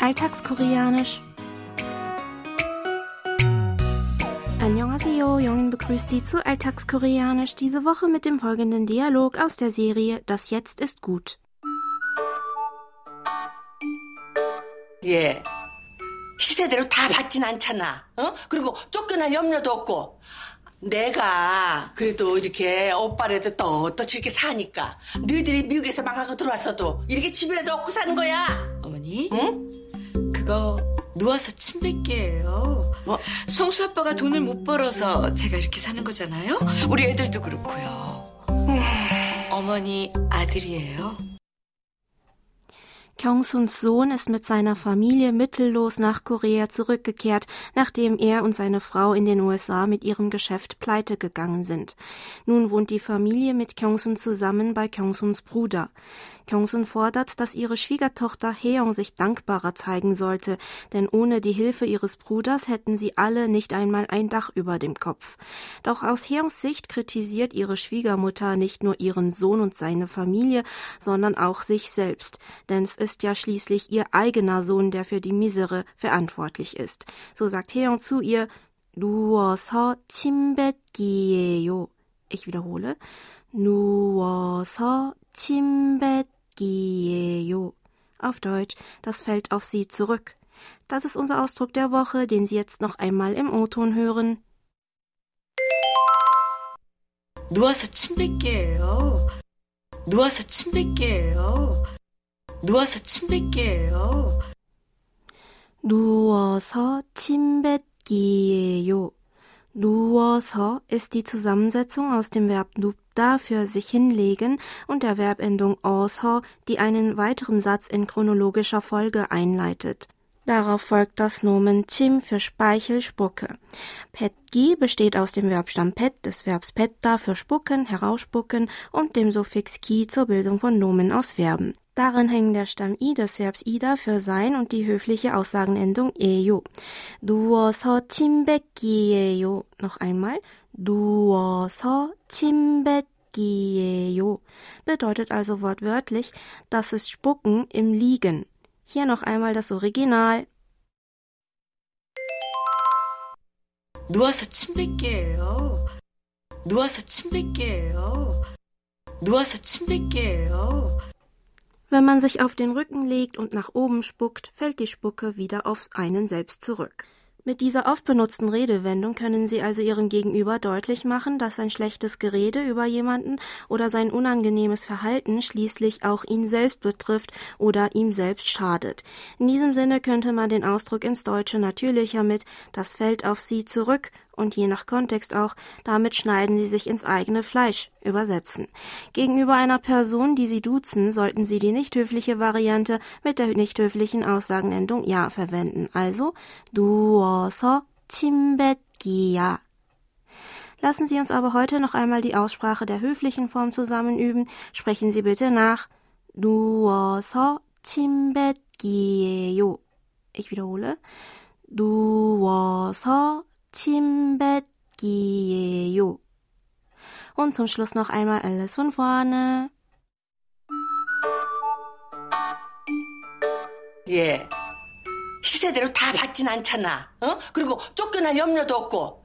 Alltagskoreanisch. Annyeonghaseyo, Jongin begrüßt Sie zu Alltagskoreanisch diese Woche mit dem folgenden Dialog aus der Serie Das Jetzt ist gut. 예. 시세대로 다 받진 않잖아. 어? 그리고 쫓겨날 염려도 없고. 내가 그래도 이렇게 오빠라도 떳떳이 이렇게 사니까 너희들이 미국에서 망하고 들어왔어도 이렇게 집이라도 얻고 사는 거야. 어머니, 응? 그거 누워서 침 뱉기예요. 뭐? 성수 아빠가 돈을 못 벌어서 제가 이렇게 사는 거잖아요. 우리 애들도 그렇고요. 어머니 아들이에요. Kyungsuns Sohn ist mit seiner Familie mittellos nach Korea zurückgekehrt, nachdem er und seine Frau in den USA mit ihrem Geschäft pleite gegangen sind. Nun wohnt die Familie mit Kyungsun zusammen bei Kyungsuns Bruder. Kyungsun fordert, dass ihre Schwiegertochter Heong sich dankbarer zeigen sollte, denn ohne die Hilfe ihres Bruders hätten sie alle nicht einmal ein Dach über dem Kopf. Doch aus Heongs Sicht kritisiert ihre Schwiegermutter nicht nur ihren Sohn und seine Familie, sondern auch sich selbst, denn es ist ja schließlich ihr eigener Sohn, der für die Misere verantwortlich ist. So sagt Heong zu ihr, 누워서 침 뱉기예요. Ich wiederhole. 누워서 침 뱉기예요. Auf Deutsch, das fällt auf sie zurück. Das ist unser Ausdruck der Woche, den Sie jetzt noch einmal im O-Ton hören. 누워서 침 뱉기예요. 누워서 침 뱉기예요. 누워서 침 뱉기예요. 누워서 침 뱉기예요. 누워서 ist die Zusammensetzung aus dem Verb nupda für sich hinlegen und der Verbendung 어서, die einen weiteren Satz in chronologischer Folge einleitet. Darauf folgt das Nomen chim für Speichel, Spucke. Petgi besteht aus dem Verbstamm pet, des Verbs petta für spucken, herausspucken und dem Suffix ki zur Bildung von Nomen aus Verben. Darin hängen der Stamm i des Verbs ida für sein und die höfliche Aussagenendung eyo. 누워서 침 뱉기예요. Noch einmal. 누워서 침 뱉기예요. Bedeutet also wortwörtlich, das ist Spucken im Liegen. Hier noch einmal das Original. 누워서 침 뱉기예요. 누워서 침 뱉기예요. 누워서 침 뱉기예요. Wenn man sich auf den Rücken legt und nach oben spuckt, fällt die Spucke wieder aufs einen selbst zurück. Mit dieser oft benutzten Redewendung können Sie also Ihrem Gegenüber deutlich machen, dass ein schlechtes Gerede über jemanden oder sein unangenehmes Verhalten schließlich auch ihn selbst betrifft oder ihm selbst schadet. In diesem Sinne könnte man den Ausdruck ins Deutsche natürlicher mit das fällt auf Sie zurück und je nach Kontext auch, damit schneiden sie sich ins eigene Fleisch übersetzen. Gegenüber einer Person, die sie duzen, sollten sie die nicht höfliche Variante mit der nicht höflichen Aussagenendung ja verwenden. Also 누워서 침 뱉기야. Lassen Sie uns aber heute noch einmal die Aussprache der höflichen Form zusammen üben. Sprechen Sie bitte nach 누워서 침 뱉기예요. Ich wiederhole. 누워서 침 뱉기예요. Und zum Schluss noch einmal alles von vorne. 예. 시세대로 다 받진 않잖아. 어? 그리고 쫓겨날 염려도 없고.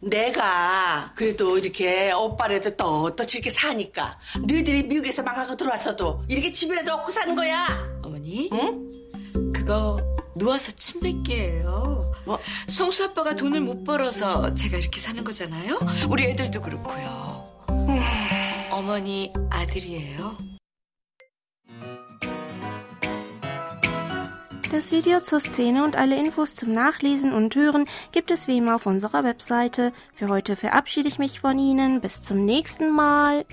내가 그래도 이렇게 오빠라도 떳떳이 이렇게 사니까 너희들이 미국에서 망하고 들어왔어도 이렇게 집이라도 얻고 사는 거야. 어머니, 응? 그거 누워서 침 뱉기예요. 뭐? 성수 아빠가 돈을 못 벌어서 제가 이렇게 사는 거잖아요. 우리 애들도 그렇고요. 어머니 아들이에요. Das Video zur Szene und alle Infos zum Nachlesen und Hören gibt es wie immer auf unserer Webseite. Für heute verabschiede ich mich von Ihnen. Bis zum nächsten Mal.